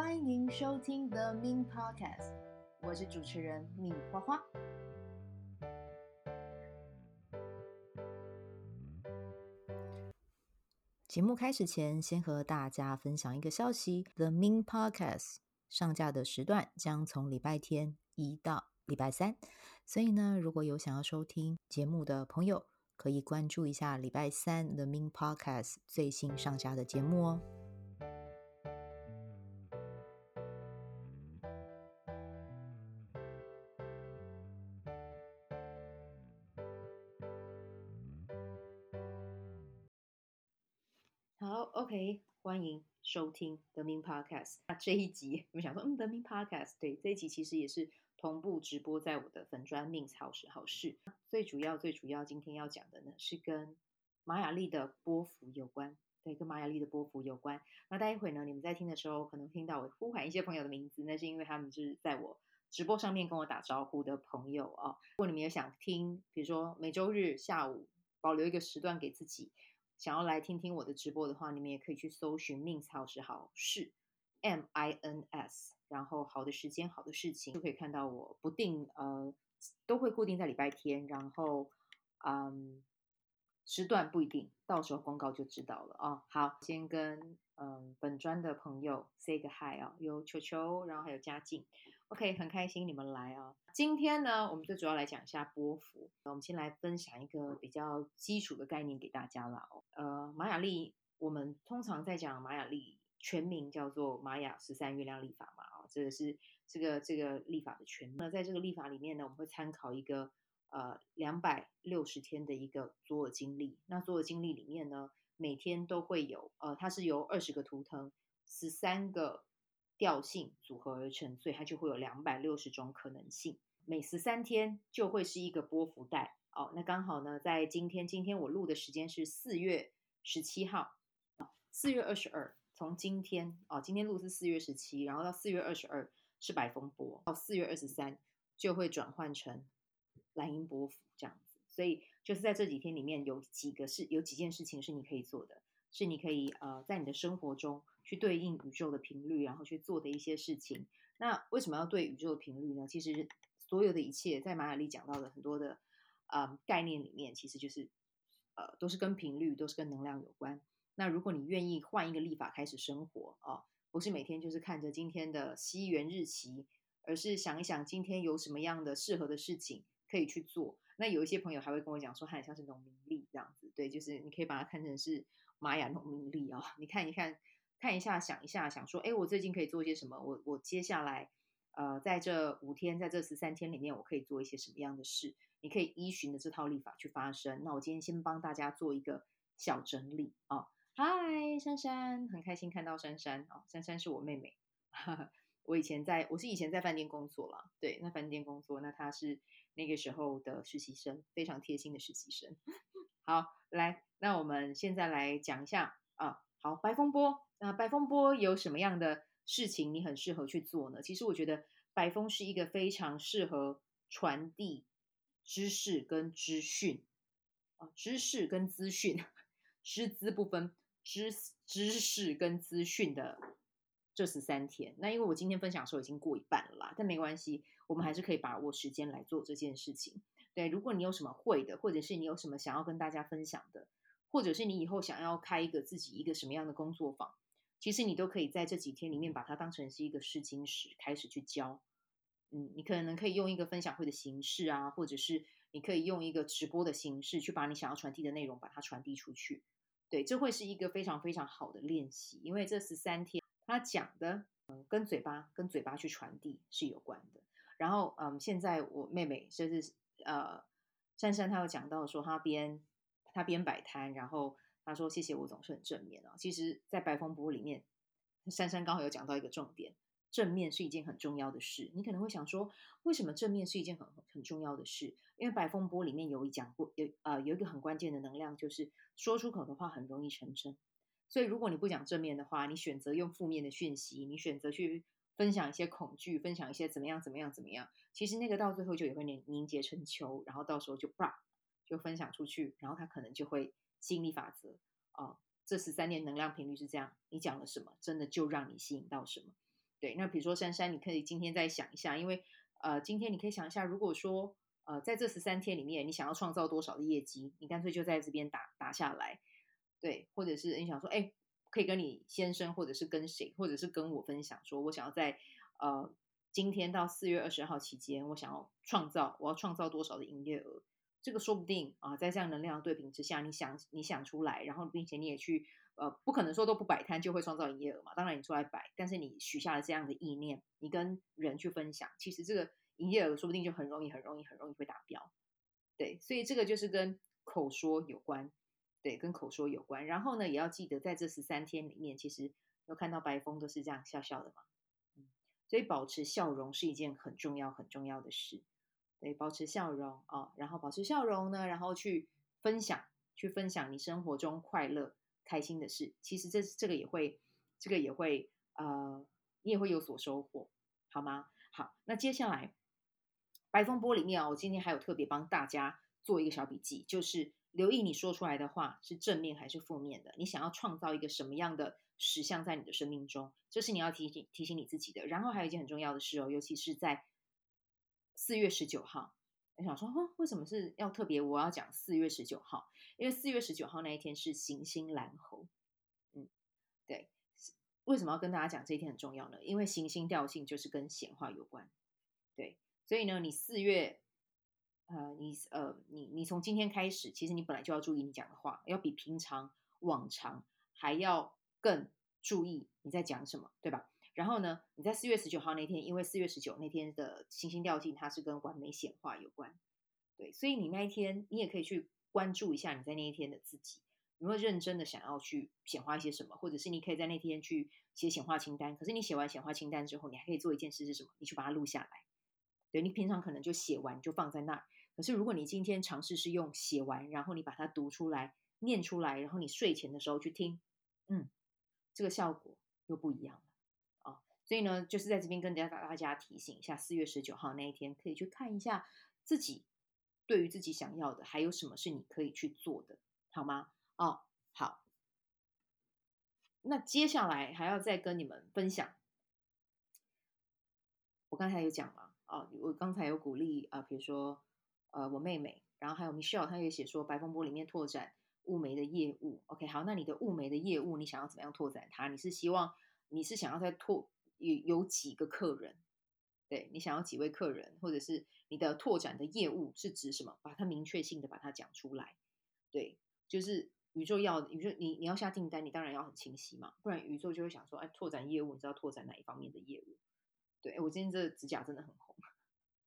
欢迎收听 The Min Podcast，我是主持人米花花。节目开始前，先和大家分享一个消息：The Min Podcast 上架的时段将从礼拜天移到礼拜三，所以呢，如果有想要收听节目的朋友，可以关注一下礼拜三 The Min Podcast 最新上架的节目哦。收听 The Min Podcast。那这一集我们想说，嗯，The Min Podcast，对，这一集其实也是同步直播在我的粉专 Min 好事好事。最主要、最主要，今天要讲的呢是跟玛雅历的波幅有关。对，跟玛雅历的波幅有关。那待会呢，你们在听的时候，可能听到我呼喊一些朋友的名字，那是因为他们是在我直播上面跟我打招呼的朋友哦。如果你们也想听，比如说每周日下午保留一个时段给自己。想要来听听我的直播的话，你们也可以去搜寻 “Min 好时好事 ”，M I N S，然后好的时间、好的事情，就可以看到我不定呃都会固定在礼拜天，然后嗯时段不一定，到时候公告就知道了啊、哦。好，先跟。嗯，本专的朋友 say 个 hi 啊，有球球，然后还有嘉靖，OK，很开心你们来啊。今天呢，我们就主要来讲一下波幅。我们先来分享一个比较基础的概念给大家啦。呃，玛雅历，我们通常在讲玛雅历全名叫做玛雅十三月亮历法嘛，啊，这个是这个这个历法的全名。那在这个历法里面呢，我们会参考一个呃两百六十天的一个左耳经历。那左耳经历里面呢，每天都会有，呃，它是由二十个图腾、十三个调性组合而成，所以它就会有两百六十种可能性。每十三天就会是一个波幅带，哦，那刚好呢，在今天，今天我录的时间是四月十七号，四月二十二，从今天，哦，今天录是四月十七，然后到四月二十二是白风波，到四月二十三就会转换成蓝鹰波幅，这样子。所以就是在这几天里面有几个是有几件事情是你可以做的，是你可以呃在你的生活中去对应宇宙的频率，然后去做的一些事情。那为什么要对宇宙的频率呢？其实所有的一切在玛雅历讲到的很多的呃概念里面，其实就是呃都是跟频率，都是跟能量有关。那如果你愿意换一个历法开始生活啊，不是每天就是看着今天的西元日期，而是想一想今天有什么样的适合的事情可以去做。那有一些朋友还会跟我讲说，它很像是农民历这样子，对，就是你可以把它看成是玛雅农民历啊、哦。你看一看，看一下，想一下，想说，哎，我最近可以做些什么？我我接下来，呃，在这五天，在这十三天里面，我可以做一些什么样的事？你可以依循着这套立法去发生。那我今天先帮大家做一个小整理啊。嗨、珊珊，很开心看到珊珊啊、珊珊是我妹妹。我以前在，我是以前在饭店工作啦，对，那饭店工作，那她是那个时候的实习生，非常贴心的实习生。好，来，那我们现在来讲一下啊，好，白风波，那白风波有什么样的事情你很适合去做呢？其实我觉得白风是一个非常适合传递知识跟资讯啊，知识跟资讯，师资不分，知知识跟资讯的。这十三天，那因为我今天分享的时候已经过一半了啦，但没关系，我们还是可以把握时间来做这件事情。对，如果你有什么会的，或者是你有什么想要跟大家分享的，或者是你以后想要开一个自己一个什么样的工作坊，其实你都可以在这几天里面把它当成是一个试金石，开始去教。嗯，你可能可以用一个分享会的形式啊，或者是你可以用一个直播的形式去把你想要传递的内容把它传递出去。对，这会是一个非常非常好的练习，因为这十三天。他讲的，嗯，跟嘴巴跟嘴巴去传递是有关的。然后，嗯，现在我妹妹就是呃，珊珊，她有讲到说，她边她边摆摊，然后他说谢谢我总是很正面啊。其实，在白风波里面，珊珊刚好有讲到一个重点，正面是一件很重要的事。你可能会想说，为什么正面是一件很很重要的事？因为白风波里面有一讲过，有呃有一个很关键的能量，就是说出口的话很容易成真。所以，如果你不讲正面的话，你选择用负面的讯息，你选择去分享一些恐惧，分享一些怎么样怎么样怎么样，其实那个到最后就也会凝凝结成球，然后到时候就啪就分享出去，然后它可能就会吸引力法则啊、哦，这十三年能量频率是这样，你讲了什么，真的就让你吸引到什么。对，那比如说珊珊，你可以今天再想一下，因为呃，今天你可以想一下，如果说呃，在这十三天里面，你想要创造多少的业绩，你干脆就在这边打打下来，对，或者是你想说，哎，可以跟你先生，或者是跟谁，或者是跟我分享，说我想要在呃今天到四月二十号期间，我想要创造，我要创造多少的营业额，这个说不定啊，在这样能量的对比之下，你想你想出来，然后并且你也去。呃，不可能说都不摆摊就会创造营业额嘛。当然你出来摆，但是你许下了这样的意念，你跟人去分享，其实这个营业额说不定就很容易、很容易、很容易会达标。对，所以这个就是跟口说有关，对，跟口说有关。然后呢，也要记得在这十三天里面，其实有看到白风都是这样笑笑的嘛。嗯，所以保持笑容是一件很重要、很重要的事。对，保持笑容啊，然后保持笑容呢，然后去分享，去分享你生活中快乐。开心的事，其实这这个也会，这个也会，呃，你也会有所收获，好吗？好，那接下来白风波里面啊，我今天还有特别帮大家做一个小笔记，就是留意你说出来的话是正面还是负面的，你想要创造一个什么样的实相在你的生命中，这是你要提醒提醒你自己的。然后还有一件很重要的事哦，尤其是在四月十九号。我想说，为什么是要特别？我要讲四月十九号，因为四月十九号那一天是行星蓝猴。嗯，对，为什么要跟大家讲这一天很重要呢？因为行星调性就是跟显化有关。对，所以呢，你四月，呃，你呃，你你从今天开始，其实你本来就要注意你讲的话，要比平常往常还要更注意你在讲什么，对吧？然后呢，你在四月十九号那天，因为四月十九那天的行星调性，它是跟完美显化有关，对，所以你那一天，你也可以去关注一下你在那一天的自己，有没有认真的想要去显化一些什么，或者是你可以在那天去写显化清单。可是你写完显化清单之后，你还可以做一件事是什么？你去把它录下来。对，你平常可能就写完就放在那儿，可是如果你今天尝试是用写完，然后你把它读出来、念出来，然后你睡前的时候去听，嗯，这个效果又不一样。所以呢，就是在这边跟大家大家提醒一下，四月十九号那一天可以去看一下自己对于自己想要的还有什么是你可以去做的，好吗？哦，好。那接下来还要再跟你们分享，我刚才有讲了啊，我刚才有鼓励啊，比如说呃，我妹妹，然后还有 Michelle，她也写说白风波里面拓展雾眉的业务。OK，好，那你的雾眉的业务，你想要怎么样拓展它？你是希望你是想要在拓有有几个客人，对，你想要几位客人，或者是你的拓展的业务是指什么？把它明确性的把它讲出来，对，就是宇宙要宇宙你你要下订单，你当然要很清晰嘛，不然宇宙就会想说，哎，拓展业务，你知道拓展哪一方面的业务？对，我今天这指甲真的很红，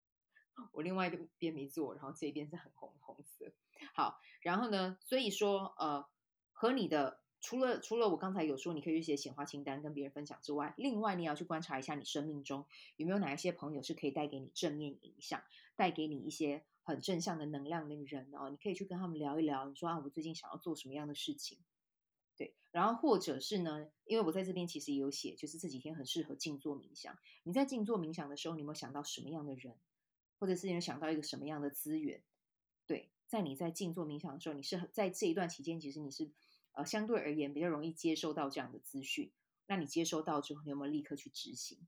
我另外一边没做，然后这一边是很红红色。好，然后呢，所以说呃，和你的。除了除了我刚才有说你可以去写显化清单跟别人分享之外，另外你也要去观察一下你生命中有没有哪一些朋友是可以带给你正面影响、带给你一些很正向的能量的人哦，你可以去跟他们聊一聊。你说啊，我最近想要做什么样的事情？对，然后或者是呢，因为我在这边其实也有写，就是这几天很适合静坐冥想。你在静坐冥想的时候，你有没有想到什么样的人，或者是你有想到一个什么样的资源？对，在你在静坐冥想的时候，你是在这一段期间，其实你是。呃，相对而言比较容易接收到这样的资讯。那你接收到之后，你有没有立刻去执行？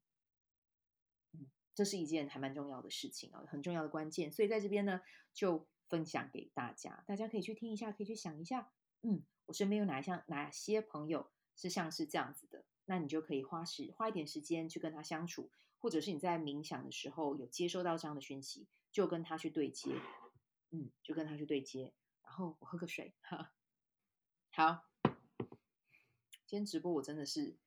嗯，这是一件还蛮重要的事情哦，很重要的关键。所以在这边呢，就分享给大家，大家可以去听一下，可以去想一下。嗯，我身边有哪一项哪些朋友是像是这样子的？那你就可以花时花一点时间去跟他相处，或者是你在冥想的时候有接收到这样的讯息，就跟他去对接。嗯，就跟他去对接。然后我喝个水，哈。好，今天直播我真的是，你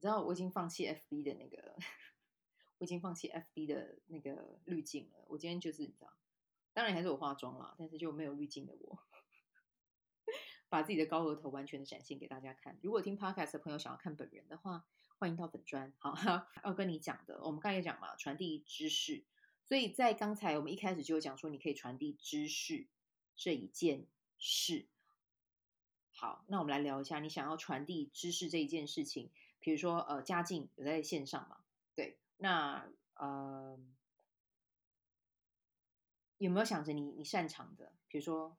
知道我已经放弃 FB 的那个，我已经放弃 FB 的那个滤镜了。我今天就是你知道，当然还是我化妆了，但是就没有滤镜的我，把自己的高额头完全的展现给大家看。如果听 Podcast 的朋友想要看本人的话，欢迎到粉专。好，要跟你讲的，我们刚才也讲嘛，传递知识。所以在刚才我们一开始就讲说，你可以传递知识这一件事。好，那我们来聊一下，你想要传递知识这一件事情，比如说，呃，家境有在线上嘛？对，那呃，有没有想着你你擅长的，比如说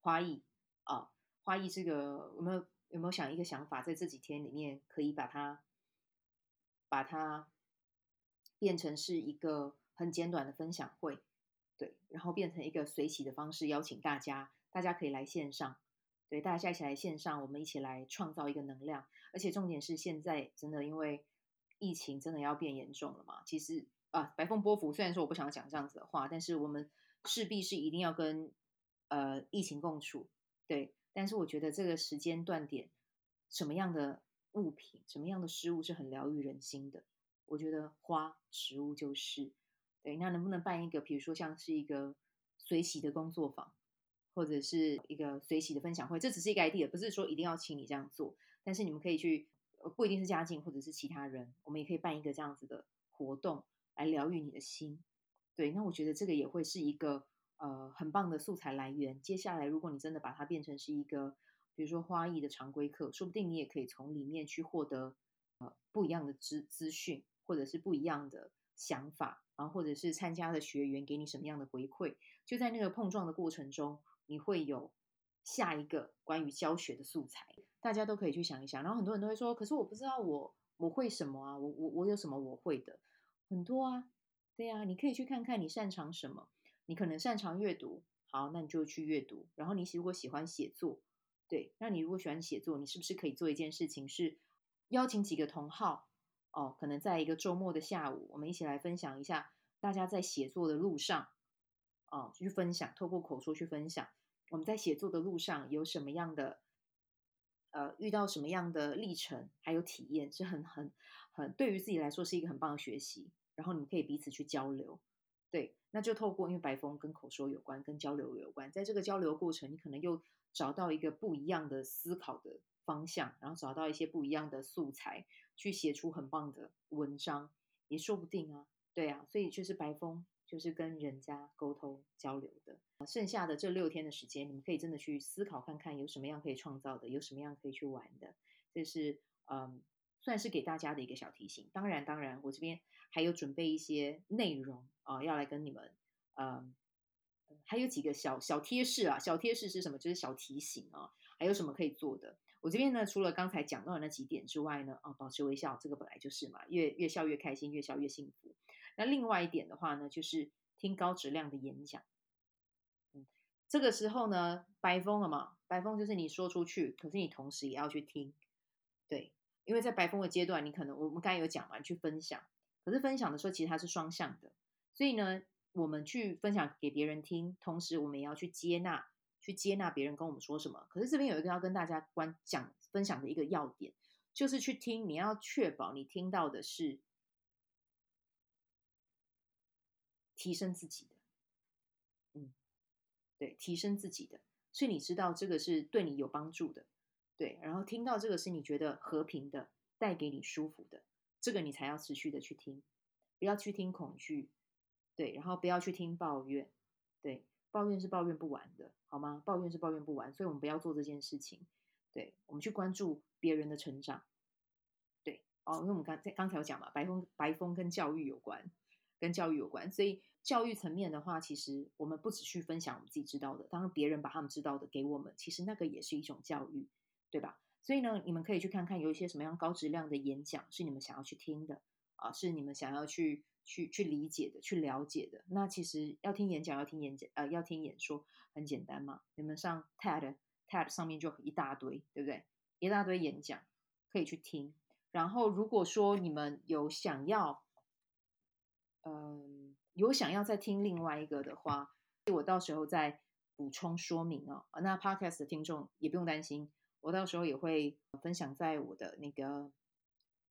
花艺啊，花艺这个有没有有没有想一个想法，在这几天里面可以把它把它变成是一个很简短的分享会，对，然后变成一个随喜的方式邀请大家，大家可以来线上，对，大家一起来线上，我们一起来创造一个能量。而且重点是现在真的因为疫情真的要变严重了嘛，其实啊，白风波符虽然说我不想讲这样子的话，但是我们势必是一定要跟呃疫情共处，对。但是我觉得这个时间断点，什么样的物品、什么样的事物是很疗愈人心的？我觉得花、食物就是。对，那能不能办一个，比如说像是一个随喜的工作坊，或者是一个随喜的分享会？这只是一个 idea，不是说一定要请你这样做。但是你们可以去，不一定是家境或者是其他人，我们也可以办一个这样子的活动来疗愈你的心。对，那我觉得这个也会是一个。呃，很棒的素材来源。接下来，如果你真的把它变成是一个，比如说花艺的常规课，说不定你也可以从里面去获得呃不一样的资资讯，或者是不一样的想法，然后或者是参加的学员给你什么样的回馈。就在那个碰撞的过程中，你会有下一个关于教学的素材，大家都可以去想一想。然后很多人都会说，可是我不知道我我会什么啊，我我我有什么我会的？很多啊，对啊，你可以去看看你擅长什么。你可能擅长阅读，好，那你就去阅读。然后你如果喜欢写作，对，那你如果喜欢写作，你是不是可以做一件事情，是邀请几个同好，哦，可能在一个周末的下午，我们一起来分享一下大家在写作的路上，哦，去分享，透过口说去分享，我们在写作的路上有什么样的，呃，遇到什么样的历程，还有体验，是很很很，对于自己来说是一个很棒的学习。然后你们可以彼此去交流。对，那就透过，因为白风跟口说有关，跟交流有关，在这个交流过程，你可能又找到一个不一样的思考的方向，然后找到一些不一样的素材，去写出很棒的文章，也说不定啊。对啊，所以就是白风就是跟人家沟通交流的。剩下的这六天的时间，你们可以真的去思考看看，有什么样可以创造的，有什么样可以去玩的。这是嗯。算是给大家的一个小提醒。当然，当然，我这边还有准备一些内容啊、要来跟你们，嗯、还有几个小小贴士啊。小贴士是什么？就是小提醒啊。还有什么可以做的？我这边呢，除了刚才讲到的那几点之外呢，啊，保持微笑，这个本来就是嘛，越越笑越开心，越笑越幸福。那另外一点的话呢，就是听高质量的演讲。嗯，这个时候呢，白风了嘛，白风就是你说出去，可是你同时也要去听，对。因为在白风的阶段，你可能我们刚才有讲嘛，去分享，可是分享的时候其实它是双向的，所以呢，我们去分享给别人听，同时我们也要去接纳，去接纳别人跟我们说什么。可是这边有一个要跟大家关讲分享的一个要点，就是去听，你要确保你听到的是提升自己的，嗯，对，提升自己的，所以你知道这个是对你有帮助的。对，然后听到这个是你觉得和平的，带给你舒服的，这个你才要持续的去听，不要去听恐惧，对，然后不要去听抱怨，对，抱怨是抱怨不完的，好吗？抱怨是抱怨不完，所以我们不要做这件事情，对，我们去关注别人的成长，对，哦，因为我们刚才刚才有讲嘛，白风白风跟教育有关，跟教育有关，所以教育层面的话，其实我们不只去分享我们自己知道的，当别人把他们知道的给我们，其实那个也是一种教育。对吧？所以呢，你们可以去看看有一些什么样高质量的演讲是你们想要去听的啊，是你们想要去去去理解的、去了解的。那其实要听演讲、要听演讲、呃，要听演说很简单嘛。你们上 TED TED 上面就一大堆，对不对？一大堆演讲可以去听。然后如果说你们有想要，嗯、有想要再听另外一个的话，我到时候再补充说明哦。那 Podcast 的听众也不用担心。我到时候也会分享在我的那个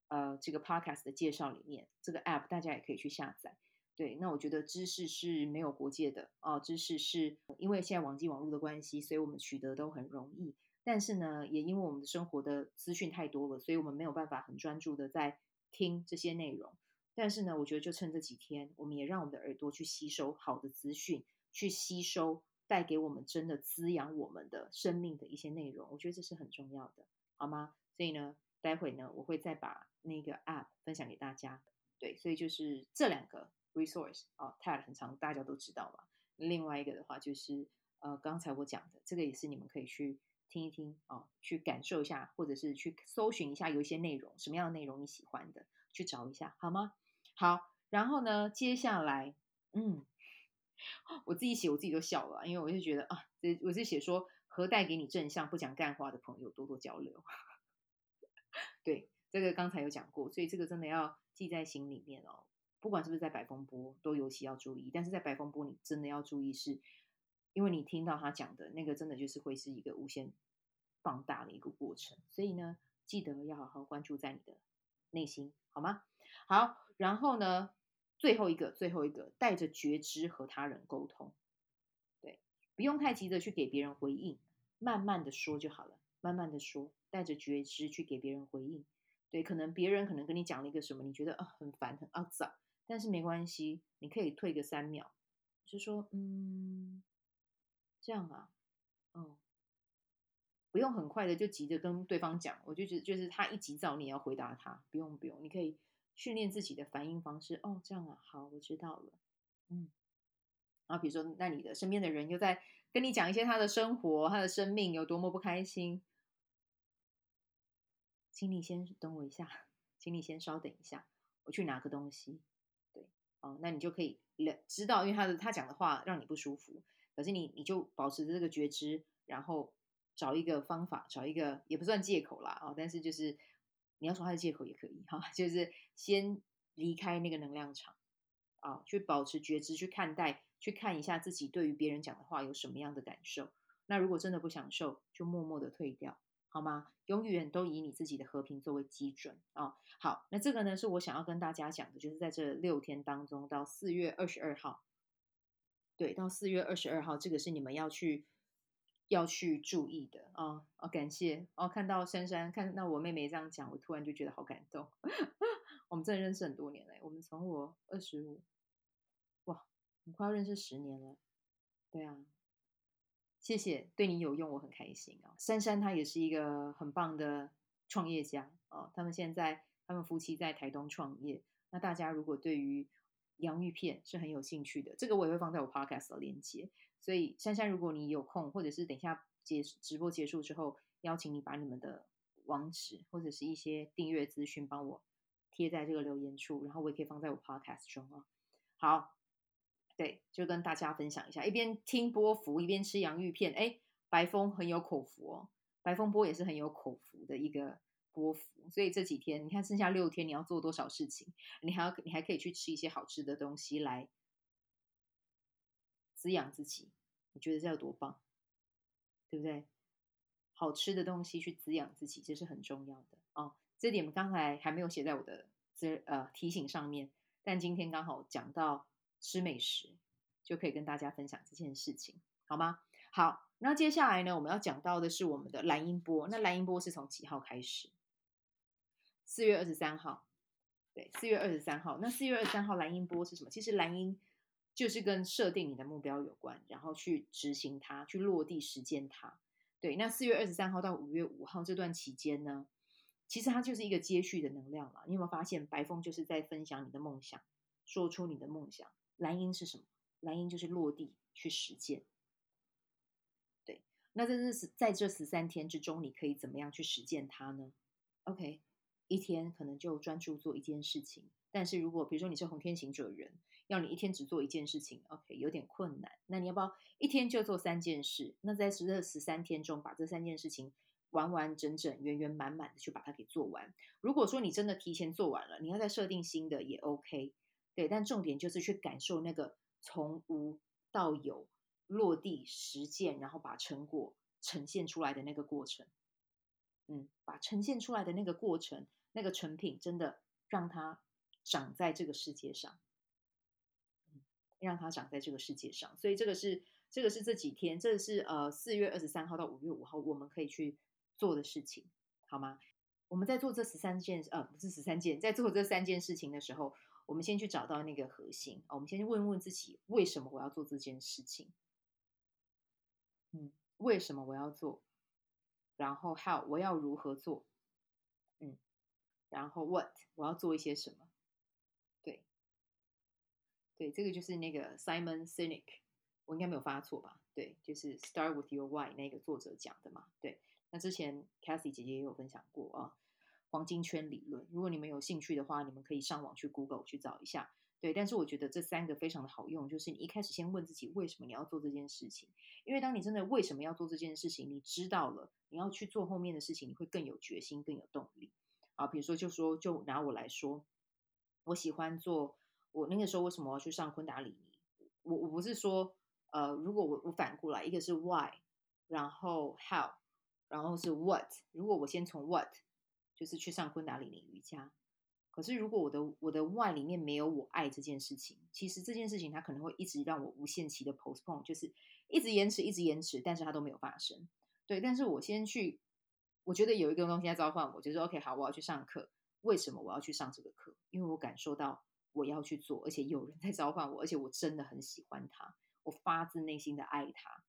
呃这个 podcast 的介绍里面，这个 app 大家也可以去下载。对，那我觉得知识是没有国界的哦，知识是因为现在网际网络的关系，所以我们取得都很容易。但是呢，也因为我们的生活的资讯太多了，所以我们没有办法很专注的在听这些内容。但是呢，我觉得就趁这几天，我们也让我们的耳朵去吸收好的资讯，去吸收。带给我们真的滋养我们的生命的一些内容，我觉得这是很重要的，好吗？所以呢，待会呢，我会再把那个 app 分享给大家。对，所以就是这两个 resource 哦，TED 很长，大家都知道嘛。另外一个的话就是呃，刚才我讲的这个也是你们可以去听一听哦，去感受一下，或者是去搜寻一下有一些内容，什么样的内容你喜欢的，去找一下，好吗？好。然后呢，接下来，嗯，我自己写我自己都笑了，因为我就觉得啊，这我是写说，何带给你正向不讲干话的朋友多多交流。对，这个刚才有讲过，所以这个真的要记在心里面哦。不管是不是在白风波，都尤其要注意。但是在白风波，你真的要注意，是因为你听到他讲的那个，真的就是会是一个无限放大的一个过程。所以呢，记得要好好关注在你的内心，好吗？好，然后呢，最后一个，最后一个，带着觉知和他人沟通。对，不用太急着去给别人回应，慢慢的说就好了，慢慢的说，带着觉知去给别人回应。对，可能别人可能跟你讲了一个什么，你觉得啊很烦很肮脏。但是没关系，你可以退个三秒，就说嗯，这样啊，哦，不用很快的就急着跟对方讲。我就觉就是他一急躁，你也要回答他，不用不用，你可以训练自己的反应方式。哦，这样啊，好，我知道了。嗯，然后比如说，那你的身边的人又在跟你讲一些他的生活、他的生命有多么不开心，请你先等我一下，请你先稍等一下，我去拿个东西。对哦，那你就可以了知道，因为他的他讲的话让你不舒服，可是你你就保持着这个觉知，然后找一个方法，找一个也不算借口啦啊，但是就是你要说他的借口也可以哈，就是先离开那个能量场啊，去保持觉知，去看待，去看一下自己对于别人讲的话有什么样的感受。那如果真的不享受，就默默的退掉。好吗？永远都以你自己的和平作为基准啊、好，那这个呢是我想要跟大家讲的，就是在这六天当中，到四月二十二号，对，到四月二十二号，这个是你们要去要去注意的啊、哦。感谢哦，看到珊珊，看到我妹妹这样讲，我突然就觉得好感动。我们真的认识很多年了，我们从我二十五，哇，很快要认识十年了。对啊。谢谢，对你有用，我很开心哦。珊珊她也是一个很棒的创业家哦。他们现在，他们夫妻在台东创业。那大家如果对于洋芋片是很有兴趣的，这个我也会放在我 podcast 的链接。所以珊珊，如果你有空，或者是等一下结直播结束之后，邀请你把你们的网址或者是一些订阅资讯帮我贴在这个留言处，然后我也可以放在我 podcast 中啊。好。对，就跟大家分享一下，一边听波符，一边吃洋芋片。哎，白风很有口福哦，白风波也是很有口福的一个波符。所以这几天，你看剩下六天，你要做多少事情？你还要，你还可以去吃一些好吃的东西来滋养自己。你觉得这有多棒？对不对？好吃的东西去滋养自己，这是很重要的哦。这点刚才还没有写在我的这呃提醒上面，但今天刚好讲到。吃美食就可以跟大家分享这件事情，好吗？好，那接下来呢，我们要讲到的是我们的蓝音波。那蓝音波是从几号开始？四月二十三号。对，四月二十三号。那四月二十三号蓝音波是什么？其实蓝音就是跟设定你的目标有关，然后去执行它，去落地实践它。对，那四月二十三号到五月五号这段期间呢，其实它就是一个接续的能量了。你有没有发现，白风就是在分享你的梦想，说出你的梦想。蓝鹰是什么？蓝鹰就是落地去实践。对，那在这是在这十三天之中，你可以怎么样去实践它呢？OK，一天可能就专注做一件事情。但是如果比如说你是红天行者人，要你一天只做一件事情，OK，有点困难。那你要不要一天就做三件事？那在这十三天中，把这三件事情完完整整、圆圆满满的去把它给做完。如果说你真的提前做完了，你要再设定新的也 OK。对，但重点就是去感受那个从无到有落地实践，然后把成果呈现出来的那个过程。嗯，把呈现出来的那个过程，那个成品，真的让它长在这个世界上。让它长在这个世界上。所以这个是这个是这几天，这是呃四月二十三号到五月五号我们可以去做的事情，好吗？我们在做这十三件，呃，不是十三件，在做这三件事情的时候。我们先去找到那个核心，我们先去问问自己，为什么我要做这件事情？嗯，为什么我要做？然后 how 我要如何做？嗯，然后 what 我要做一些什么？对，这个就是那个 Simon Sinek，我应该没有发错吧？对，就是 Start with your why 那个作者讲的嘛。对，那之前 Cassie 姐姐也有分享过啊。黄金圈理论，如果你们有兴趣的话，你们可以上网去 Google 去找一下。对，但是我觉得这三个非常的好用，就是你一开始先问自己为什么你要做这件事情，因为当你真的为什么要做这件事情，你知道了，你要去做后面的事情，你会更有决心，更有动力啊。比如说，就说就拿我来说，我喜欢做，我那个时候为什么要去上昆达里尼？我我不是说，呃，如果我我反过来，一个是 why，然后 how，然后是 what。如果我先从 what，就是去上昆达里尼瑜伽。可是，如果我的我的 why 里面没有我爱这件事情，其实这件事情它可能会一直让我无限期的 postpone，就是一直延迟，一直延迟，但是它都没有发生。对，但是我先去，我觉得有一个东西在召唤我，就是 OK，好，我要去上课。为什么我要去上这个课？因为我感受到我要去做，而且有人在召唤我，而且我真的很喜欢他，我发自内心的爱他。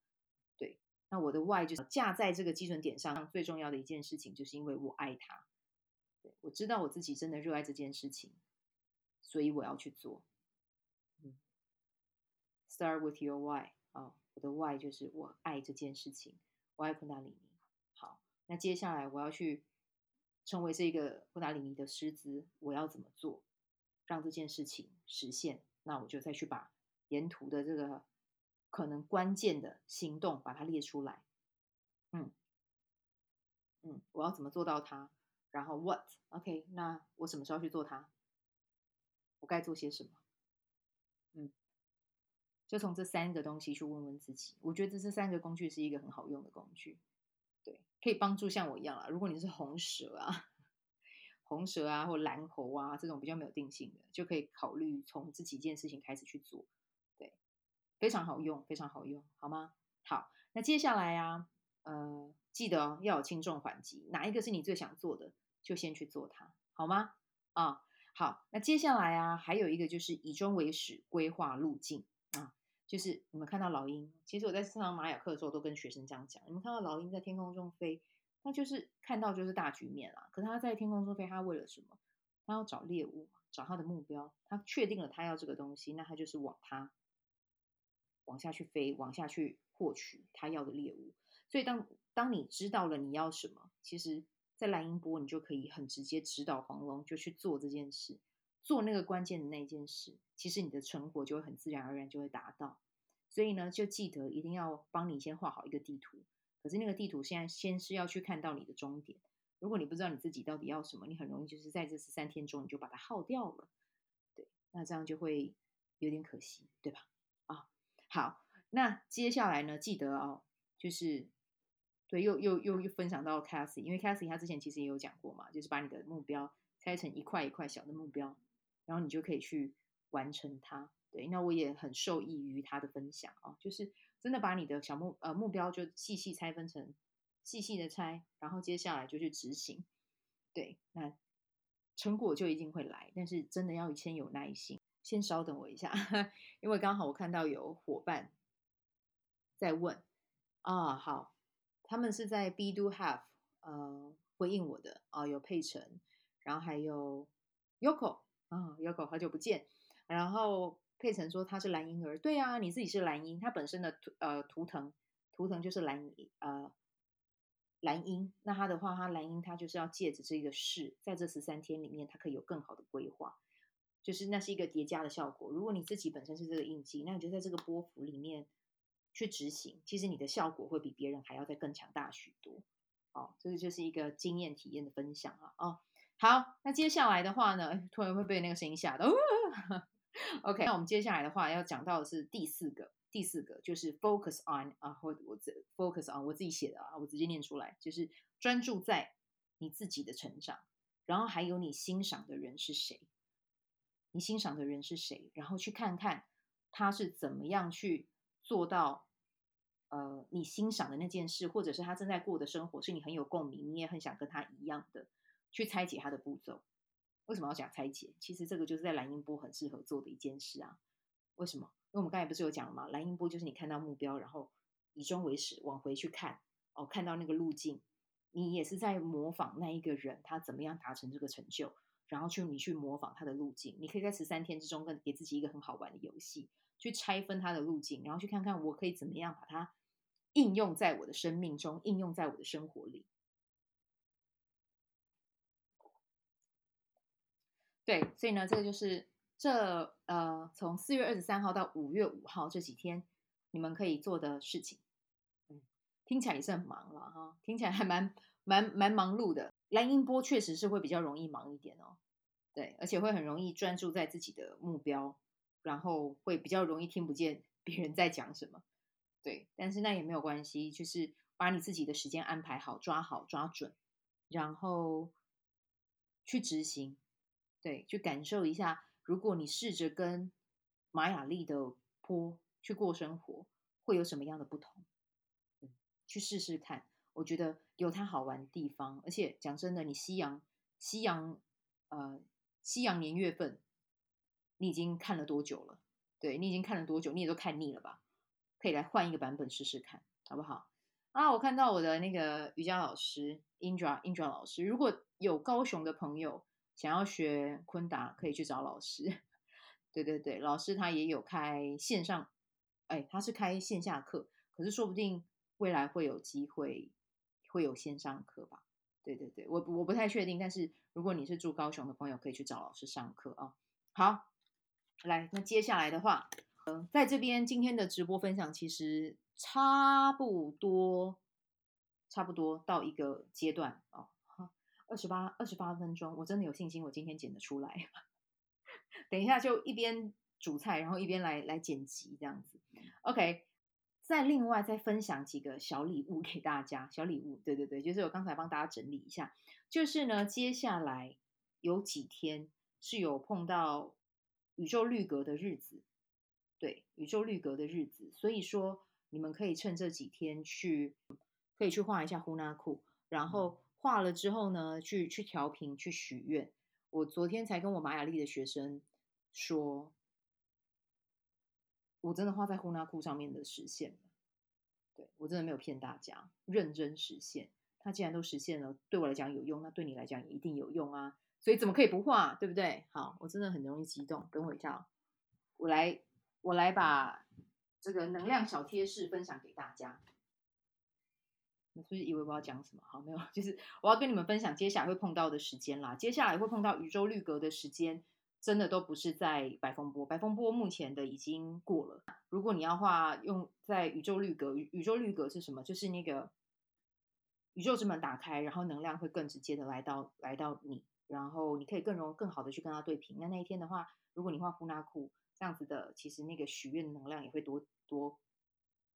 对，那我的 why 就是架在这个基准点上，最重要的一件事情，就是因为我爱他。对我知道我自己真的热爱这件事情，所以我要去做。嗯，Start with your why 啊，我的 why 就是我爱这件事情，我爱昆达里尼。好，那接下来我要去成为这个昆达里尼的师资，我要怎么做，让这件事情实现？那我就再去把沿途的这个可能关键的行动把它列出来。嗯嗯，我要怎么做到它？然后 what？OK，那我什么时候去做它？我该做些什么？嗯，就从这三个东西去问问自己。我觉得这三个工具是一个很好用的工具，对，可以帮助像我一样啊。如果你是红蛇啊、红蛇啊或蓝猴啊这种比较没有定性的，就可以考虑从这几件事情开始去做。对，非常好用，非常好用，好吗？好，那接下来啊。呃，记得哦，要有轻重缓急，哪一个是你最想做的，就先去做它，好吗？啊，好，那接下来啊，还有一个就是以终为始，规划路径啊，就是你们看到老鹰，其实我在上玛雅课的时候都跟学生这样讲，你们看到老鹰在天空中飞，那就是看到就是大局面啦，可他在天空中飞，他为了什么？他要找猎物，找他的目标，他确定了他要这个东西，那他就是往他往下去飞，往下去获取他要的猎物。所以当当你知道了你要什么，其实，在蓝鹰波你就可以很直接指导黄龙，就去做这件事，做那个关键的那件事，其实你的成果就会很自然而然就会达到。所以呢，就记得一定要帮你先画好一个地图。可是那个地图现在先是要去看到你的终点。如果你不知道你自己到底要什么，你很容易就是在这十三天中你就把它耗掉了。对，那这样就会有点可惜，对吧？啊，好，那接下来呢，记得哦，就是。对，又又又又分享到 Cassie，因为 Cassie 他之前其实也有讲过嘛，就是把你的目标拆成一块一块小的目标，然后你就可以去完成它。对，那我也很受益于他的分享啊，就是真的把你的小目呃目标就细细拆分成细细的拆，然后接下来就去执行。对，那成果就一定会来，但是真的要先有耐心。先稍等我一下，因为刚好我看到有伙伴在问啊，好。他们是在 B Do Have 呃回应我的啊、有佩晨，然后还有 Yoko 啊，Yoko 好久不见。然后佩晨说他是蓝婴儿，对啊，你自己是蓝鹰，他本身的图呃图腾图腾就是蓝呃蓝鹰。那他的话，他蓝鹰他就是要借着这个事，在这十三天里面，他可以有更好的规划，就是那是一个叠加的效果。如果你自己本身是这个印记，那你就在这个波幅里面。去执行，其实你的效果会比别人还要再更强大许多。哦，这个就是一个经验体验的分享啊。哦，好，那接下来的话呢，突然会被那个声音吓到。OK，那我们接下来的话要讲到的是第四个，第四个就是 focus on 啊，或我这 focus on 我自己写的啊，我直接念出来，就是专注在你自己的成长，然后还有你欣赏的人是谁，你欣赏的人是谁，然后去看看他是怎么样去做到。呃，你欣赏的那件事，或者是他正在过的生活，是你很有共鸣，你也很想跟他一样的去拆解他的步骤。为什么要讲拆解？其实这个就是在蓝音波很适合做的一件事啊。为什么？因为我们刚才不是有讲了吗？蓝音波就是你看到目标，然后以终为始，往回去看哦，看到那个路径，你也是在模仿那一个人，他怎么样达成这个成就，然后去你去模仿他的路径。你可以在十三天之中，跟给自己一个很好玩的游戏。去拆分他的路径，然后去看看我可以怎么样把它应用在我的生命中，应用在我的生活里。对，所以呢，这个就是这呃，从四月二十三号到五月五号这几天，你们可以做的事情，嗯，听起来也是很忙了哈，听起来还蛮蛮蛮忙碌的。蓝音波确实是会比较容易忙一点哦，对，而且会很容易专注在自己的目标，然后会比较容易听不见别人在讲什么，对，但是那也没有关系，就是把你自己的时间安排好，抓好抓准，然后去执行，对，去感受一下，如果你试着跟玛雅丽的坡去过生活，会有什么样的不同？嗯，去试试看。我觉得有它好玩的地方，而且讲真的，你西洋西洋呃西洋年月份，你已经看了多久了？对，你已经看了多久？你也都看腻了吧？可以来换一个版本试试看，好不好？啊，我看到我的那个瑜伽老师 Indra Indra 老师，如果有高雄的朋友想要学昆达，可以去找老师。对对对，老师他也有开线上，哎，他是开线下课，可是说不定未来会有机会。会有线上课吧？对对对，我我不太确定。但是如果你是住高雄的朋友，可以去找老师上课啊。好，来，那接下来的话，呃，在这边今天的直播分享其实差不多，差不多到一个阶段哦。二十八二十八分钟，我真的有信心，我今天剪得出来。等一下就一边煮菜，然后一边来来剪辑这样子。OK。再另外再分享几个小礼物给大家，小礼物，对对对，就是我刚才帮大家整理一下，就是呢，接下来有几天是有碰到宇宙绿格的日子，对，宇宙绿格的日子，所以说你们可以趁这几天去，可以去画一下呼纳库，然后画了之后呢，去去调频，去许愿。我昨天才跟我玛雅历的学生说。我真的画在呼纳库上面的实现了，对，我真的没有骗大家，认真实现。它既然都实现了，对我来讲有用，那对你来讲也一定有用啊。所以怎么可以不画，对不对？好，我真的很容易激动。等我一下，我来，我来把这个能量小贴士分享给大家。你是不是以为我要讲什么？好，没有，就是我要跟你们分享接下来会碰到的时间啦。接下来会碰到宇宙绿格的时间。真的都不是在白风波，白风波目前的已经过了。如果你要画用在宇宙绿格，宇宙绿格是什么？就是那个宇宙之门打开，然后能量会更直接的来到来到你，然后你可以更容更好的去跟他对平。那那一天的话，如果你画呼纳库这样子的，其实那个许愿能量也会多多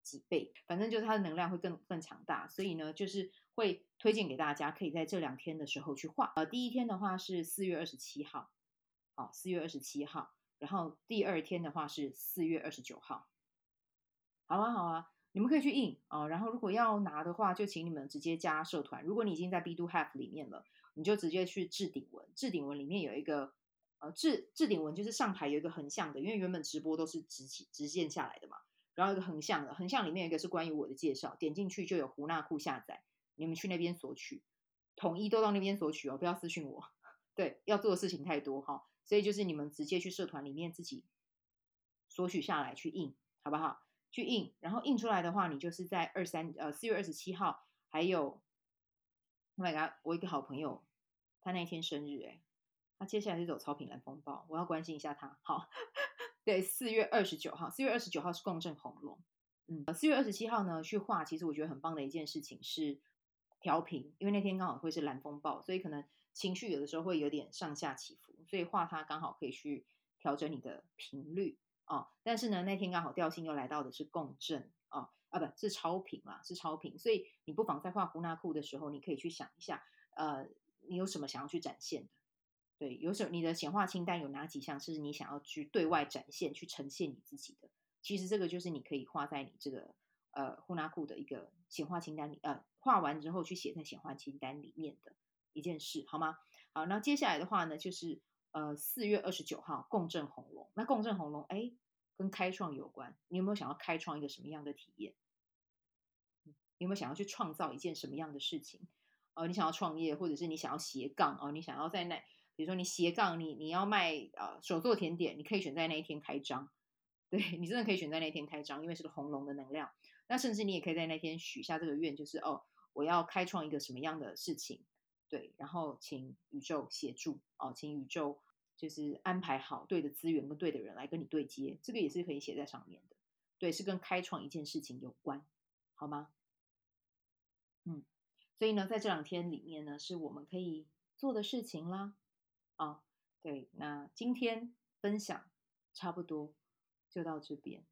几倍。反正就是它的能量会更更强大，所以呢，就是会推荐给大家，可以在这两天的时候去画。呃，第一天的话是四月二十七号。好，四月二十七号，然后第二天的话是四月二十九号。好啊，好啊，你们可以去印哦。然后如果要拿的话，就请你们直接加社团。如果你已经在 B do Have 里面了，你就直接去置顶文。置顶文里面有一个呃置置顶文，就是上排有一个横向的，因为原本直播都是直直线下来的嘛。然后一个横向的，横向里面有一个是关于我的介绍，点进去就有胡纳库下载，你们去那边索取，统一都到那边索取哦，不要私讯我。对，要做的事情太多哈。所以就是你们直接去社团里面自己索取下来去印，好不好？去印，然后印出来的话，你就是在二三呃四月二十七号，还有，Oh my God，我一个好朋友，他那一天生日，哎，他接下来是走超品蓝风暴，我要关心一下他。好，对，四月二十九号，四月二十九号是共振红龙，嗯，四月二十七号呢去画，其实我觉得很棒的一件事情是调频，因为那天刚好会是蓝风暴，所以可能。情绪有的时候会有点上下起伏，所以画它刚好可以去调整你的频率哦。但是呢，那天刚好调性又来到的是共振哦，啊，不是超频啦，是超频。所以你不妨在画胡纳库的时候，你可以去想一下，呃，你有什么想要去展现的？对，有什么你的显化清单有哪几项是你想要去对外展现、去呈现你自己的？其实这个就是你可以画在你这个呃呼纳库的一个显化清单里，呃，画完之后去写在显化清单里面的。一件事好吗？好，那接下来的话呢，就是呃四月二十九号共振红龙。那共振红龙，哎，跟开创有关。你有没有想要开创一个什么样的体验？你有没有想要去创造一件什么样的事情？呃，你想要创业，或者是你想要斜杠哦？你想要在那，比如说你斜杠，你你要卖呃手作甜点，你可以选在那一天开张。对，你真的可以选在那一天开张，因为是个红龙的能量。那甚至你也可以在那天许下这个愿，就是哦，我要开创一个什么样的事情。对，然后请宇宙协助哦，请宇宙就是安排好对的资源跟对的人来跟你对接，这个也是可以写在上面的。对，是跟开创一件事情有关，好吗？嗯，所以呢，在这两天里面呢，是我们可以做的事情啦。啊，对，那今天分享差不多就到这边，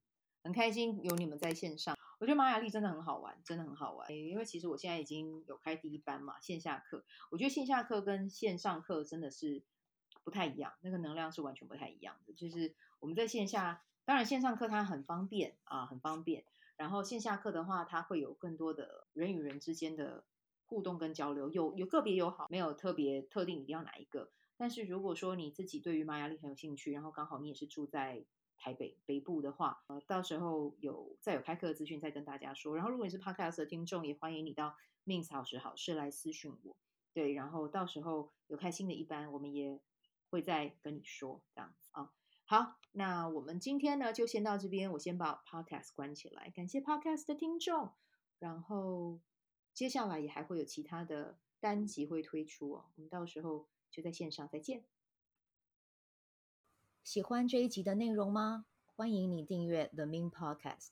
很开心有你们在线上。我觉得玛雅历真的很好玩，真的很好玩。因为其实我现在已经有开第一班嘛，线下课。我觉得线下课跟线上课真的是不太一样，那个能量是完全不太一样的。就是我们在线下。当然，线上课它很方便啊，很方便。然后线下课的话，它会有更多的人与人之间的互动跟交流，有有个别有好，没有特别特定一定要哪一个。但是如果说你自己对于玛雅历很有兴趣，然后刚好你也是住在台北北部的话，呃，到时候有再有开课的资讯再跟大家说。然后如果你是 Podcast 的听众，也欢迎你到 Min 好时好事来私讯我。对，然后到时候有开新的一班，我们也会再跟你说这样子啊。好，那我们今天呢就先到这边，我先把 podcast 关起来。感谢 podcast 的听众，然后接下来也还会有其他的单集会推出哦，我们到时候就在线上再见。喜欢这一集的内容吗？欢迎你订阅 The Min Podcast，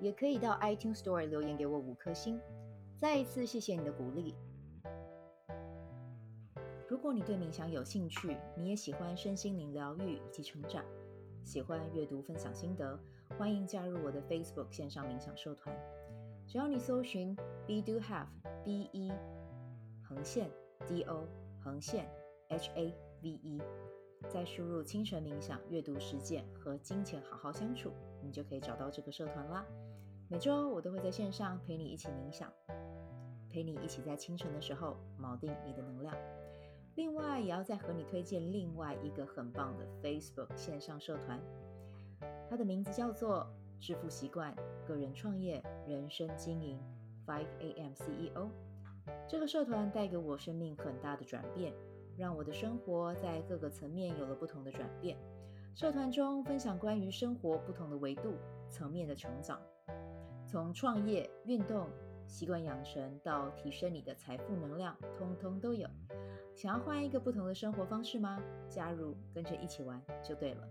也可以到 iTunes Store 留言给我五颗星。再一次谢谢你的鼓励。如果你对冥想有兴趣，你也喜欢身心灵疗愈以及成长，喜欢阅读分享心得，欢迎加入我的 Facebook 线上冥想社团。只要你搜寻 Be Do Have B E 横线 D O 横线 H A V E，再输入清晨冥想、阅读实践和金钱好好相处，你就可以找到这个社团啦。每周我都会在线上陪你一起冥想，陪你一起在清晨的时候锚定你的能量。另外，也要再和你推荐另外一个很棒的 Facebook 线上社团，它的名字叫做“致富习惯个人创业人生经营 5am CEO”。这个社团带给我生命很大的转变，让我的生活在各个层面有了不同的转变。社团中分享关于生活不同的维度层面的成长，从创业、运动、习惯养成到提升你的财富能量，通通都有。想要换一个不同的生活方式吗？加入，跟着一起玩就对了。